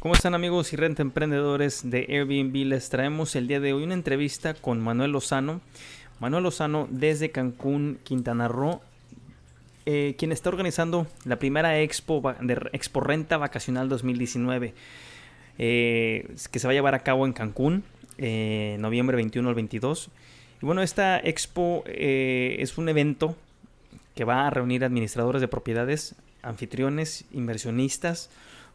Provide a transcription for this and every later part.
¿Cómo están amigos y renta emprendedores de Airbnb? Les traemos el día de hoy una entrevista con Manuel Lozano. Manuel Lozano desde Cancún, Quintana Roo, eh, quien está organizando la primera expo de Expo Renta Vacacional 2019, eh, que se va a llevar a cabo en Cancún, eh, noviembre 21 al 22. Y bueno, esta expo es un evento que va a reunir administradores de propiedades, anfitriones, inversionistas,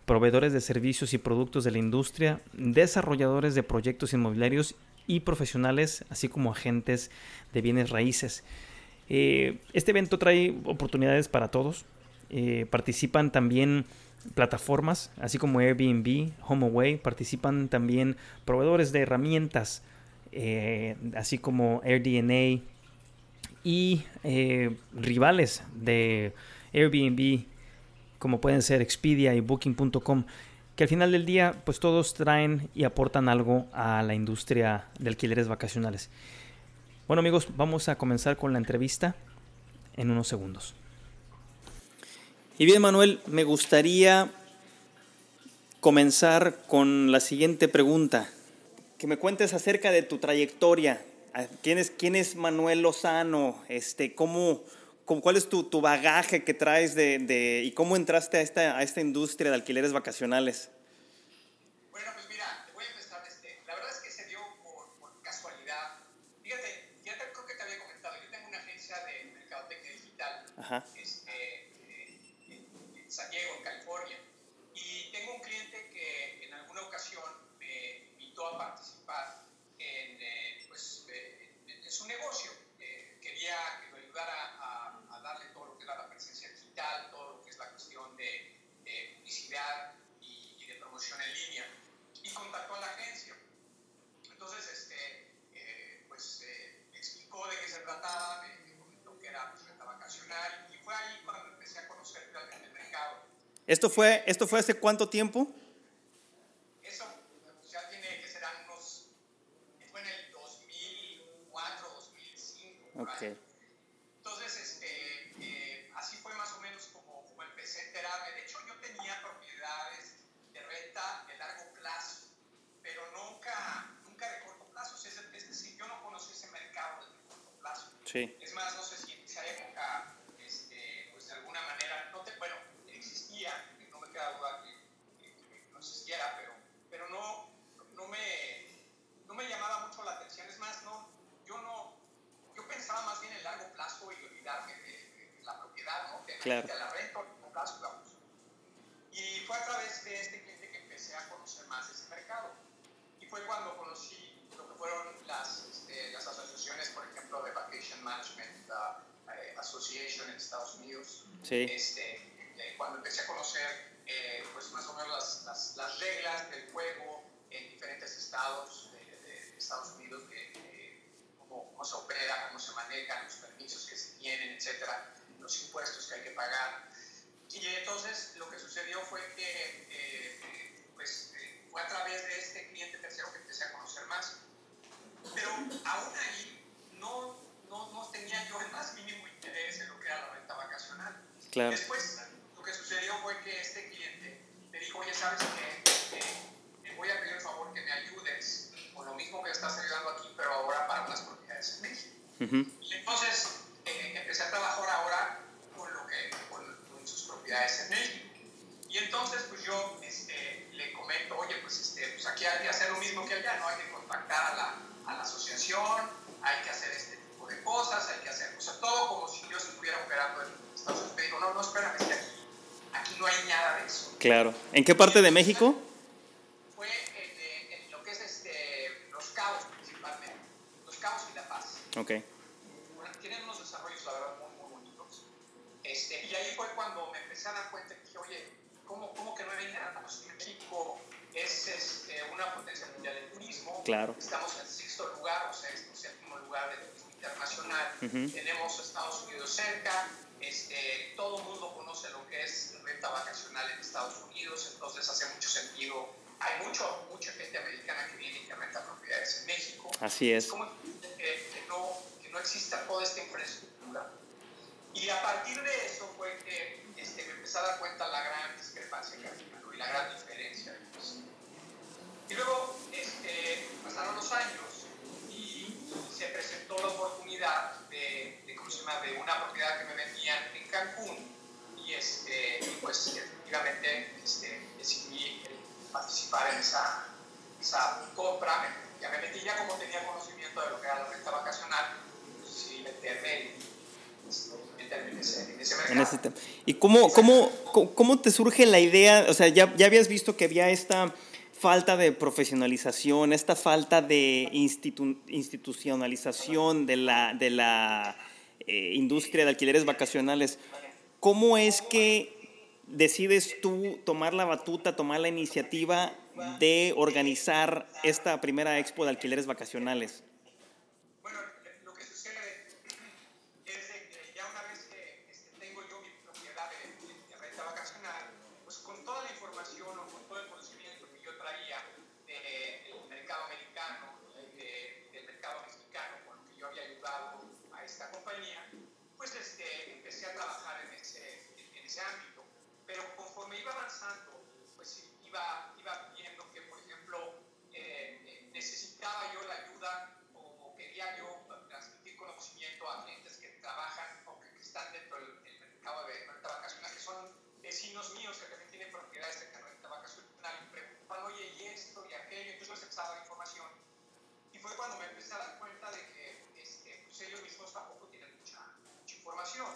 proveedores de servicios y productos de la industria, desarrolladores de proyectos inmobiliarios y profesionales, así como agentes de bienes raíces. Eh, este evento trae oportunidades para todos. Eh, participan también plataformas, así como Airbnb, HomeAway, participan también proveedores de herramientas, eh, así como AirDNA y rivales de Airbnb como pueden ser Expedia y Booking.com, que al final del día pues todos traen y aportan algo a la industria de alquileres vacacionales. Bueno amigos, vamos a comenzar con la entrevista en unos segundos. Y bien Manuel, me gustaría comenzar con la siguiente pregunta. Que me cuentes acerca de tu trayectoria. ¿Quién es, quién es Manuel Lozano? Este, ¿cómo, ¿Cuál es tu, tu bagaje que traes de, de, y cómo entraste a esta, a esta industria de alquileres vacacionales? Bueno, pues mira, te voy a empezar. Este, la verdad es que se dio por, por casualidad. Fíjate, ya te, creo que te había comentado, yo tengo una agencia de mercadotecnia digital Ajá. Este, eh, en, en San Diego, en California. Y tengo un cliente que en alguna ocasión me invitó a participar en, eh, pues, eh, en, en su negocio. Eh, quería que lo ayudara a, a, darle todo lo que era la presencia digital, todo lo que es la cuestión de, de publicidad y, y, de promoción en línea. Y contactó a la agencia. Entonces, este, eh, pues eh, me explicó de qué se trataba, me, me comentó que era pues, renta vacacional y fue ahí cuando empecé a conocer realmente el mercado. ¿Esto fue, ¿Esto fue hace cuánto tiempo? Eso pues, ya tiene que serán unos. Fue en el 2004, 2005. Ok. Entonces, este, eh, así fue más o menos como, como empecé a enterarme. De hecho, yo tenía propiedades de renta de largo plazo, pero nunca, nunca de corto plazo. Es, es decir, yo no conocí ese mercado de corto plazo. Sí. Es más, no sé si en esa época, este, pues de alguna manera, no te, bueno, existía, no me queda duda que, que, que no existiera, pero, pero no, no, me, no me llamaba mucho la atención. Es más, no, yo no, yo pensaba más bien en largo plazo y olvidarme de, de, de la propiedad, ¿no? De, claro. de la largo plazo, digamos. Y fue a través de este cliente que empecé a conocer más ese mercado. Y fue cuando conocí lo que fueron las, este, las asociaciones, por ejemplo, de Vacation Management uh, Association en Estados Unidos. Sí. Este, eh, cuando empecé a conocer, eh, pues más o menos las, las, las, reglas del juego en diferentes estados de, de, de Estados Unidos, que, cómo, cómo, se opera, cómo se manejan, los permisos que se tienen, etcétera, los impuestos que hay que pagar. Y entonces lo que sucedió fue que eh, pues, eh, fue a través de este cliente tercero que empecé a conocer más. Pero aún ahí no, no, no tenía yo el más mínimo interés en lo que era la renta vacacional. Claro. Después lo que sucedió fue que este cliente me dijo, oye, ¿sabes qué? Eh, te voy a pedir el favor que me ayudes con lo mismo que estás ayudando aquí, pero ahora para unas propiedades en México. Uh -huh. Y entonces eh, empecé a trabajar ahora con lo que con, con sus propiedades en México. Y entonces pues yo este, le comento, oye, pues, este, pues aquí hay que hacer lo mismo que allá, ¿no? Hay que contactar a la, a la asociación, hay que hacer este tipo de cosas, hay que hacer, o sea, todo como si yo estuviera operando en Estados Unidos. Pero digo, no, no, espérame, es que aquí, aquí no hay nada de eso. Claro. ¿En qué parte de México? Fue en, en, lo que es este, Los Cabos principalmente, Los Cabos y La Paz. Ok. Tienen unos desarrollos, la verdad, muy, muy bonitos. Este, y ahí fue cuando me empecé a dar cuenta que dije, oye, ¿cómo, cómo que no hay nada? Pues México es este, una potencia mundial del turismo. Claro. Estamos en sexto lugar, o es el séptimo lugar de turismo internacional. Uh -huh. Tenemos Estados Unidos cerca. Este, todo el mundo conoce lo que es renta vacacional en Estados Unidos, entonces hace mucho sentido. Hay mucho, mucha gente americana que viene y que renta propiedades en México. Así es. ¿Cómo que, que, no, que no exista toda esta infraestructura? Y a partir de eso fue que este, me empecé a dar cuenta la gran discrepancia que había y la gran diferencia. Y luego este, pasaron los años y se presentó la oportunidad de, de, de una propiedad que me vendían en Cancún y este, pues efectivamente este, decidí eh, participar en esa, esa compra. Ya me metí, ya como tenía conocimiento de lo que era la renta vacacional, pues, decidí pues, meterme en ese, en ese mercado. En ese ¿Y cómo, cómo, cómo te surge la idea? O sea, ya, ya habías visto que había esta falta de profesionalización, esta falta de institucionalización de la, eh, industria de alquileres vacacionales, ¿cómo es que decides tú tomar la batuta, tomar la iniciativa de organizar esta primera expo de alquileres vacacionales?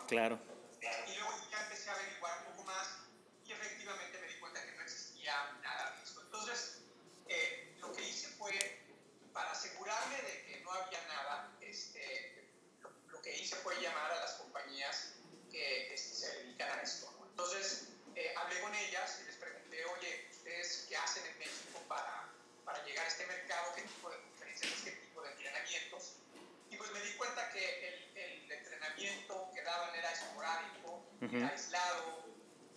Claro un poco más y efectivamente me di cuenta que no existía nada de esto. Entonces, eh, lo que hice fue, para asegurarme de que no había nada, este, lo, que hice fue llamar a las compañías que este, se dedican a esto. Entonces, eh, hablé con ellas y les pregunté, oye, ¿ustedes qué hacen en México para, para llegar a este mercado? ¿Qué tipo de conferencias, qué tipo de entrenamientos? Y pues me di cuenta que el, el entrenamiento que daban era esporádico, aislado,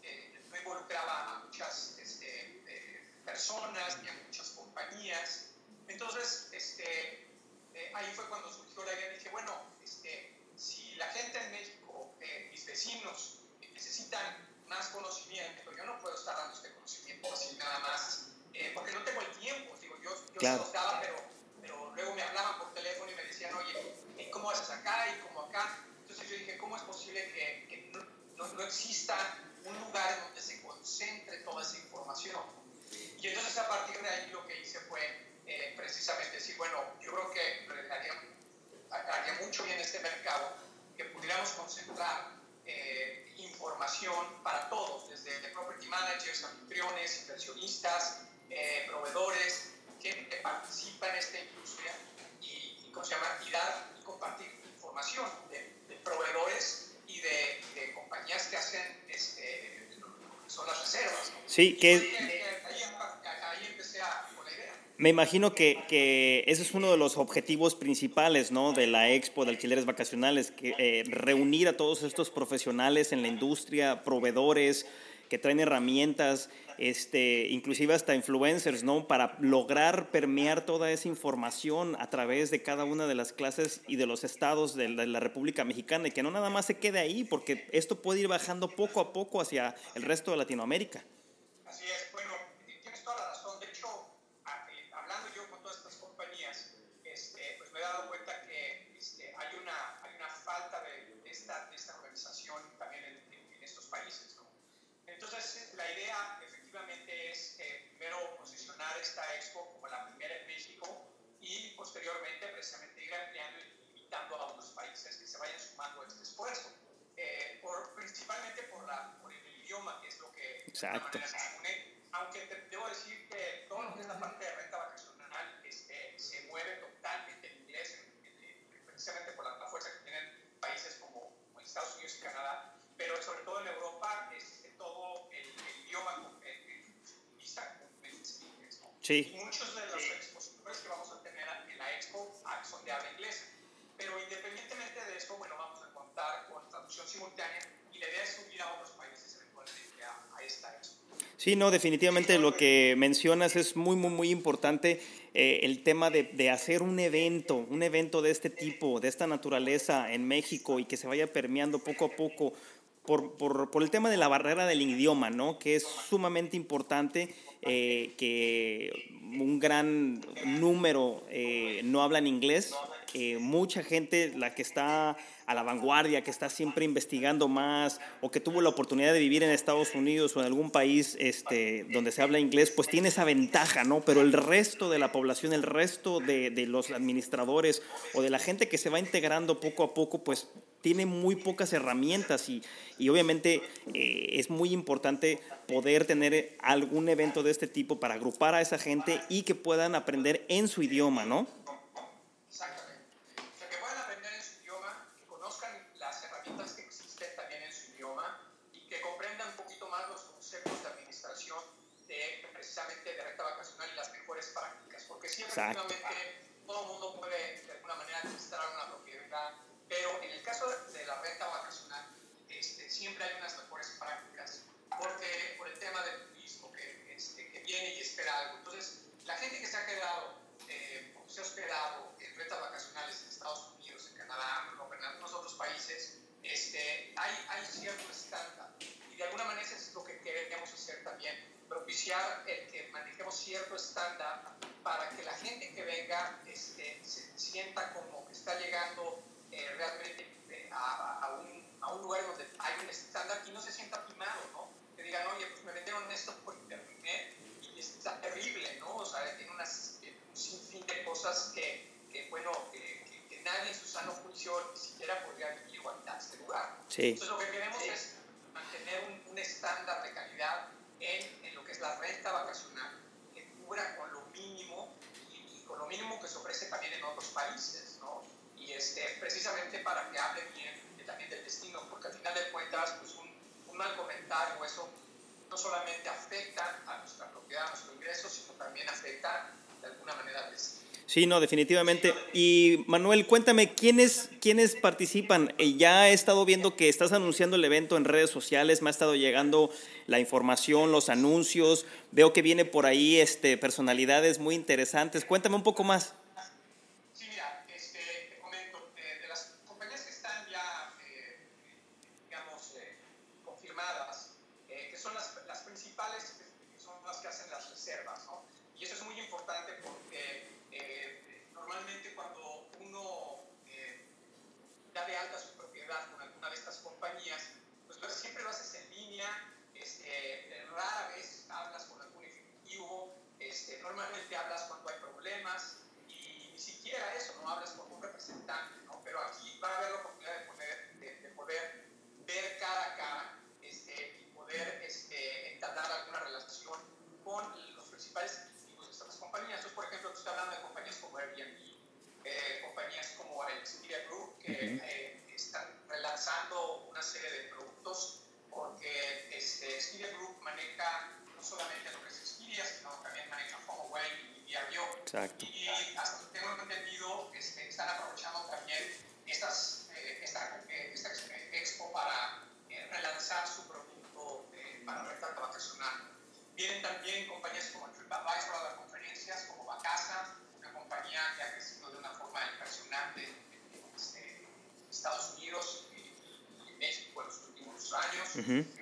eh, no involucraba a muchas este, eh, personas ni a muchas compañías. Entonces, este, eh, ahí fue cuando surgió la idea. Dije, bueno, este, si la gente en México, mis vecinos, necesitan más conocimiento, yo no puedo estar dando este conocimiento así nada más, porque no tengo el tiempo. Digo, yo, yo claro. se daba, pero, pero luego me hablaban por teléfono y me decían, oye, ¿cómo haces acá y cómo acá? Entonces yo dije, ¿cómo es posible que, no, exista un lugar donde se concentre toda esa información? Y entonces a partir de ahí lo que hice fue eh, precisamente decir, bueno, yo creo que haría, mucho bien este mercado que pudiéramos concentrar eh, información para todos, desde property managers, anfitriones, inversionistas, eh, proveedores, que, participan en esta industria y, y, y y compartir información de, proveedores y de, compañías que hacen este, son las reservas. Sí, que... Me imagino que, que, ese es uno de los objetivos principales ¿no? de la Expo de Alquileres Vacacionales, que, eh, reunir a todos estos profesionales en la industria, proveedores, que traen herramientas, este, inclusive hasta influencers, ¿no? Para lograr permear toda esa información a través de cada una de las clases y de los estados de la, República Mexicana y que no nada más se quede ahí, porque esto puede ir bajando poco a poco hacia el resto de Latinoamérica. Así es, bueno, tienes toda la razón. De hecho, eh, hablando yo con todas estas compañías, este, pues me he dado cuenta que este, hay, una, hay una falta de esta, de esta organización también en, en estos países. Entonces, la idea efectivamente es eh, primero posicionar esta expo como la primera en México y posteriormente precisamente ir ampliando y invitando a otros países que se vayan sumando a este esfuerzo. Eh, por, principalmente por, la, por el idioma, que es lo que Exacto. de se une. Aunque te debo decir que todo lo que es la parte de renta vacacional este, se mueve totalmente en inglés, precisamente por la, la, fuerza que tienen países como, como Estados Unidos y Canadá, pero sobre todo en Europa es idioma Sí. Muchos de los expositores que vamos a tener en la expo ah, son de habla inglesa. Pero independientemente de esto, bueno, vamos a contar con traducción y la idea subir a otros países eventualmente a, a esta expo. Sí, no, definitivamente lo que mencionas es muy, muy, muy importante. Eh, el tema de, de, hacer un evento, un evento de este tipo, de esta naturaleza en México y que se vaya permeando poco a poco por, por, el tema de la barrera del idioma, ¿no? que es sumamente importante eh, que un gran número eh, no hablan inglés. Mucha gente, la que está a la vanguardia, que está siempre investigando más o que tuvo la oportunidad de vivir en Estados Unidos o en algún país este, donde se habla inglés, pues tiene esa ventaja, ¿no? Pero el resto de la población, el resto de, de los administradores o de la gente que se va integrando poco a poco, pues tiene muy pocas herramientas y, y obviamente eh, es muy importante poder tener algún evento de este tipo para agrupar a esa gente y que puedan aprender en su idioma, ¿no? Exactamente. O sea, que puedan aprender en su idioma, que conozcan las herramientas que existen también en su idioma y que comprendan un poquito más los conceptos de administración de precisamente de renta vacacional y las mejores prácticas. Porque sí, efectivamente, todo el mundo puede de alguna manera administrar una propiedad pero en el caso de la renta vacacional, este, siempre hay unas mejores prácticas porque, por el tema del turismo que, este, que viene y espera algo. Entonces, la gente que se ha quedado eh, o se ha hospedado en rentas vacacionales en Estados Unidos, en Canadá, en algunos otros países, este, hay, hay cierto estándar. Y de alguna manera eso es lo que queremos hacer también, propiciar el que manejemos cierto estándar este, se sienta como que está llegando eh, realmente eh, a, a, un, a, un, lugar donde hay un estándar y no se sienta primado, ¿no? Que digan, oye, pues me vendieron esto por internet y está terrible, ¿no? O sea, tiene unas, eh, un sinfín de cosas que, que bueno, que, que, que, nadie en su sano juicio ni siquiera podría vivir o habitar este lugar. Sí. Entonces, lo que queremos sí. es mantener un, un, estándar de calidad en, en, lo que es la renta vacacional, que cubra con lo mínimo y, y con lo mínimo que se ofrece también en otros países, ¿no? y este, precisamente para que hable bien de, también del destino, porque al final de cuentas, pues un, un, mal comentario, eso no solamente afecta a nuestra propiedad, a nuestro ingreso, sino también afecta de alguna manera al destino. Sí, no, definitivamente. Y Manuel, cuéntame, ¿quiénes, quiénes participan? Eh, ya he estado viendo que estás anunciando el evento en redes sociales, me ha estado llegando la información, los anuncios, veo que viene por ahí este, personalidades muy interesantes. Cuéntame un poco más. Mm-hmm.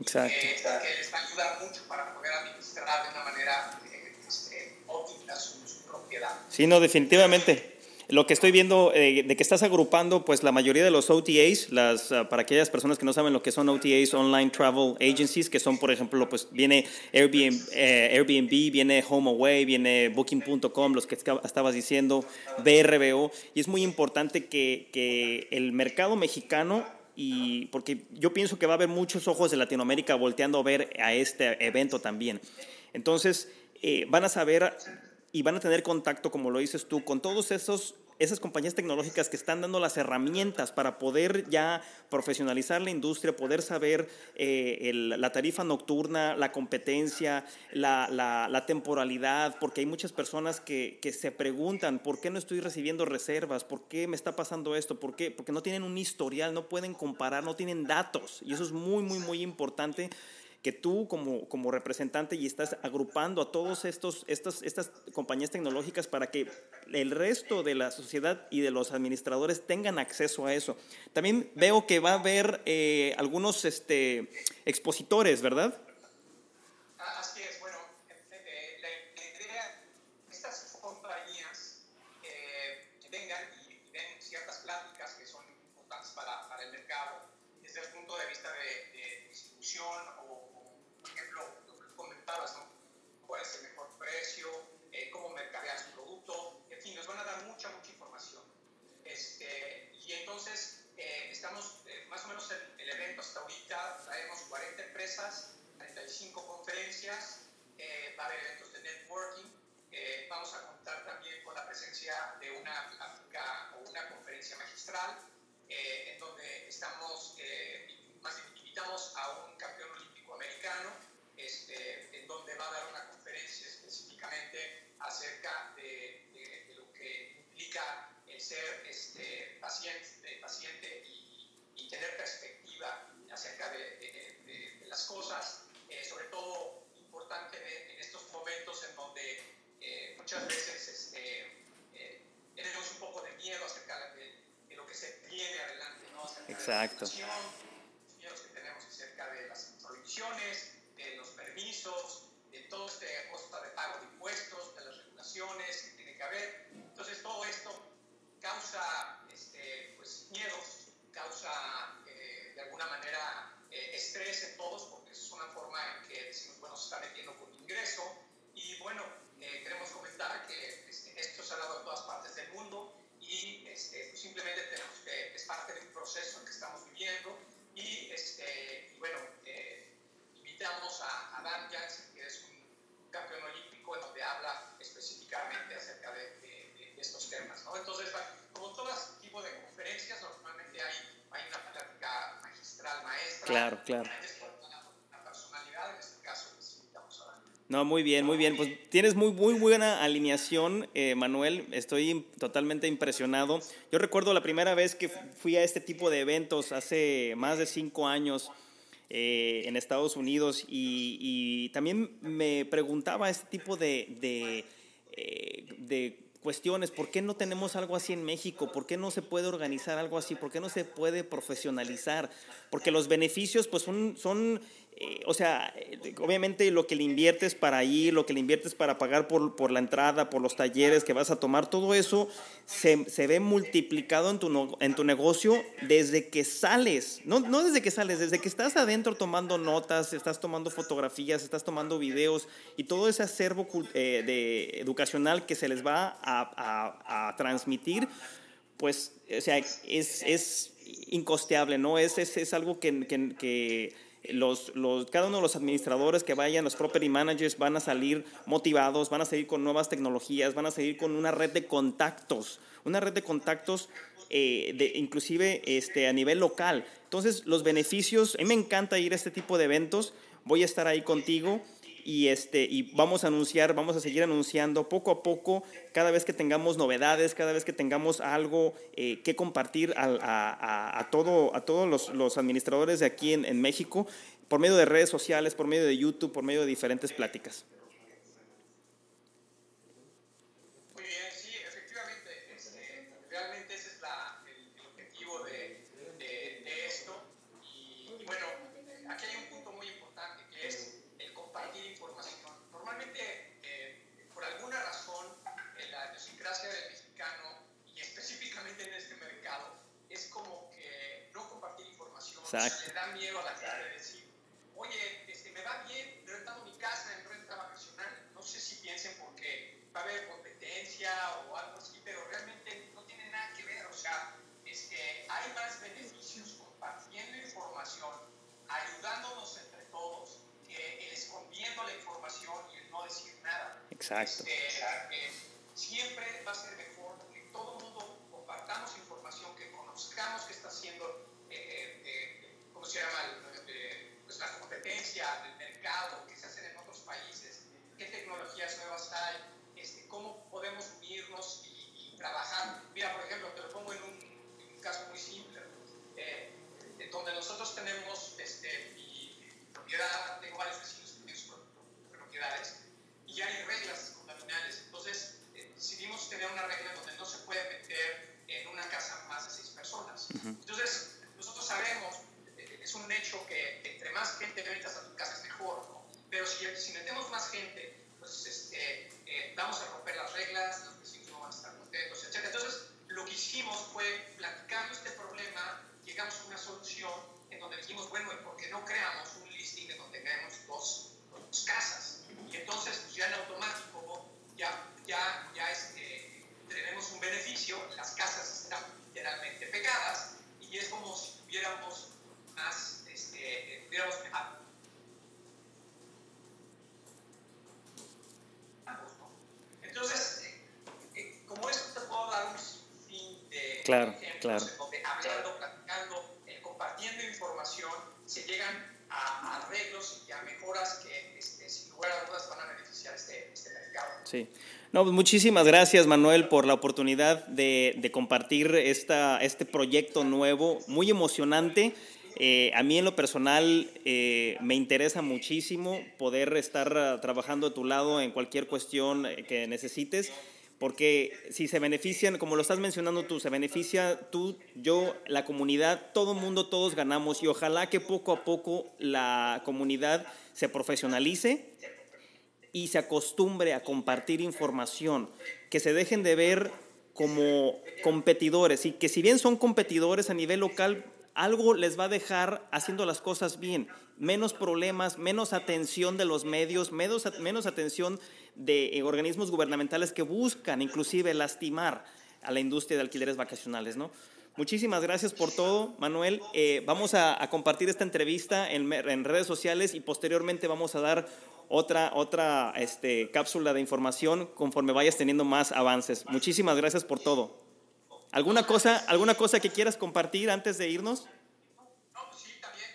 Exacto. Eh, que les va a ayudar mucho para poder administrar de una manera eh, este, óptima su, su propiedad. Sí, no, definitivamente. lo que estoy viendo eh, de que estás agrupando pues la mayoría de los OTAs, las, ah, para aquellas personas que no saben lo que son OTAs, Online Travel Agencies, que son por ejemplo, pues viene Airbnb, eh, Airbnb viene HomeAway, viene Booking.com, los que estabas diciendo, BRBO, y es muy importante que, que el mercado mexicano y porque yo pienso que va a haber muchos ojos de Latinoamérica volteando a ver a este evento también. Entonces, eh, van a saber y van a tener contacto, como lo dices tú, con todos esos esas compañías tecnológicas que están dando las herramientas para poder ya profesionalizar la industria, poder saber eh, la tarifa nocturna, la competencia, la, la, temporalidad, porque hay muchas personas que, que, se preguntan, ¿por qué no estoy recibiendo reservas? ¿Por qué me está pasando esto? ¿Por qué? Porque no tienen un historial, no pueden comparar, no tienen datos. Y eso es muy, muy, muy importante que tú como, como representante y estás agrupando a todas estos estas, estas compañías tecnológicas para que el resto de la sociedad y de los administradores tengan acceso a eso. También veo que va a haber eh, algunos este, expositores, ¿verdad? Va a haber eventos de networking, eh, vamos a contar también con la presencia de una plática o una conferencia magistral, eh, en donde estamos, eh, más invitamos a un campeón olímpico americano, este, en donde va a dar una conferencia específicamente acerca de, lo que implica el ser Exacto. Claro. No, muy bien, muy bien. Pues tienes muy, muy buena alineación, eh, Manuel. Estoy totalmente impresionado. Yo recuerdo la primera vez que fui a este tipo de eventos hace más de cinco años eh, en Estados Unidos y, también me preguntaba este tipo de, de, eh, de ¿por qué no tenemos algo así en México? ¿Por qué no se puede organizar algo así? ¿Por qué no se puede profesionalizar? Porque los beneficios pues son eh, o sea, eh, obviamente lo que le inviertes para ir, lo que le inviertes para pagar por, por la entrada, por los talleres que vas a tomar, todo eso se, se ve multiplicado en tu, en tu negocio desde que sales, no, no desde que sales, desde que estás adentro tomando notas, estás tomando fotografías, estás tomando videos y todo ese acervo eh, de, educacional que se les va a, transmitir, pues, o sea, es, es incosteable, ¿no? Es, es, es algo que los, los, cada uno de los administradores que vayan, los property managers, van a salir motivados, van a seguir con nuevas tecnologías, van a seguir con una red de contactos, una red de contactos eh, de, inclusive este, a nivel local. Entonces, los beneficios, a mí me encanta ir a este tipo de eventos, voy a estar ahí contigo y, este, y vamos a anunciar, vamos a seguir anunciando poco a poco, cada vez que tengamos novedades, cada vez que tengamos algo eh, que compartir a, a, a, todo, a todos los, los, administradores de aquí en, en México, por medio de redes sociales, por medio de YouTube, por medio de diferentes pláticas. Exacto. le da miedo a la gente de decir, oye, este, me va bien rentando mi casa en renta vacacional. No sé si piensen porque va a haber competencia o algo así, pero realmente no tiene nada que ver. O sea, es que hay más beneficios compartiendo información, ayudándonos entre todos, que el escondiendo la información y el no decir nada. Exacto. Este, eh, siempre va a ser mejor que todo el mundo compartamos información, que conozcamos qué está haciendo se llama? Pues, la competencia del mercado, qué se hacen en otros países, qué tecnologías nuevas hay, este, cómo podemos unirnos y, trabajar. Mira, por ejemplo, te lo pongo en un, caso muy simple, eh, donde nosotros tenemos este, mi propiedad, tengo varios vecinos que tienen sus propiedades, y hay reglas contaminales. Entonces, eh, decidimos tener una regla donde no se puede meter en una casa más de seis personas. Entonces, nosotros sabemos es un hecho que entre más gente metas a tu casa es mejor, ¿no? Pero si, si metemos más gente, pues este, eh, vamos a romper las reglas, los vecinos no van a estar contentos, etc. Entonces, lo que hicimos fue, platicando este problema, llegamos a una solución en donde dijimos, bueno, ¿y por qué no creamos un listing en donde tenemos dos, dos casas? Y entonces, pues ya en automático, ya, ya, ya este, tenemos un beneficio, las casas están literalmente pegadas, y es como si tuviéramos más, este, digamos, Entonces, eh, eh, como esto te puedo dar un claro, claro. donde hablando, platicando, eh, compartiendo información, se llegan a, arreglos y a mejoras que este, sin lugar a dudas van a beneficiar este, este mercado. Sí. No, pues muchísimas gracias Manuel por la oportunidad de, de compartir esta, este proyecto nuevo, muy emocionante eh, a mí en lo personal eh, me interesa muchísimo poder estar ah, trabajando a tu lado en cualquier cuestión eh, que necesites, porque si se benefician, como lo estás mencionando tú, se beneficia tú, yo, la comunidad, todo mundo, todos ganamos y ojalá que poco a poco la comunidad se profesionalice y se acostumbre a compartir información, que se dejen de ver como competidores y que si bien son competidores a nivel local, algo les va a dejar haciendo las cosas bien. Menos problemas, menos atención de los medios, menos, menos atención de eh, organismos gubernamentales que buscan inclusive lastimar a la industria de alquileres vacacionales, ¿no? Muchísimas gracias por todo, Manuel. Eh, vamos a, compartir esta entrevista en, redes sociales y posteriormente vamos a dar otra, otra este, cápsula de información conforme vayas teniendo más avances. Muchísimas gracias por todo. ¿Alguna cosa, ¿Alguna cosa que quieras compartir antes de irnos? No, sí, también,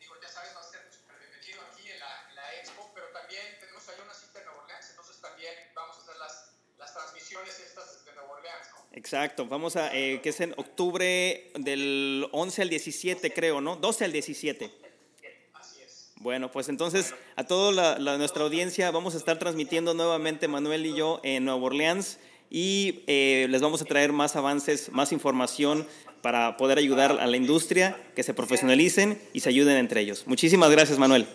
digo, ya sabes, va a ser súper bienvenido aquí en la, en la, Expo, pero también tenemos ahí una cita en Nueva Orleans, entonces también vamos a hacer las, las transmisiones estas de Nueva Orleans, ¿no? Exacto, vamos a, eh, que es en octubre del 11 al 17, creo, ¿no? 12 al 17. Así es. Bueno, pues entonces a toda la, nuestra audiencia vamos a estar transmitiendo nuevamente Manuel y yo en Nueva Orleans y eh, les vamos a traer más avances, más información para poder ayudar a la industria, que se profesionalicen y se ayuden entre ellos. Muchísimas gracias, Manuel.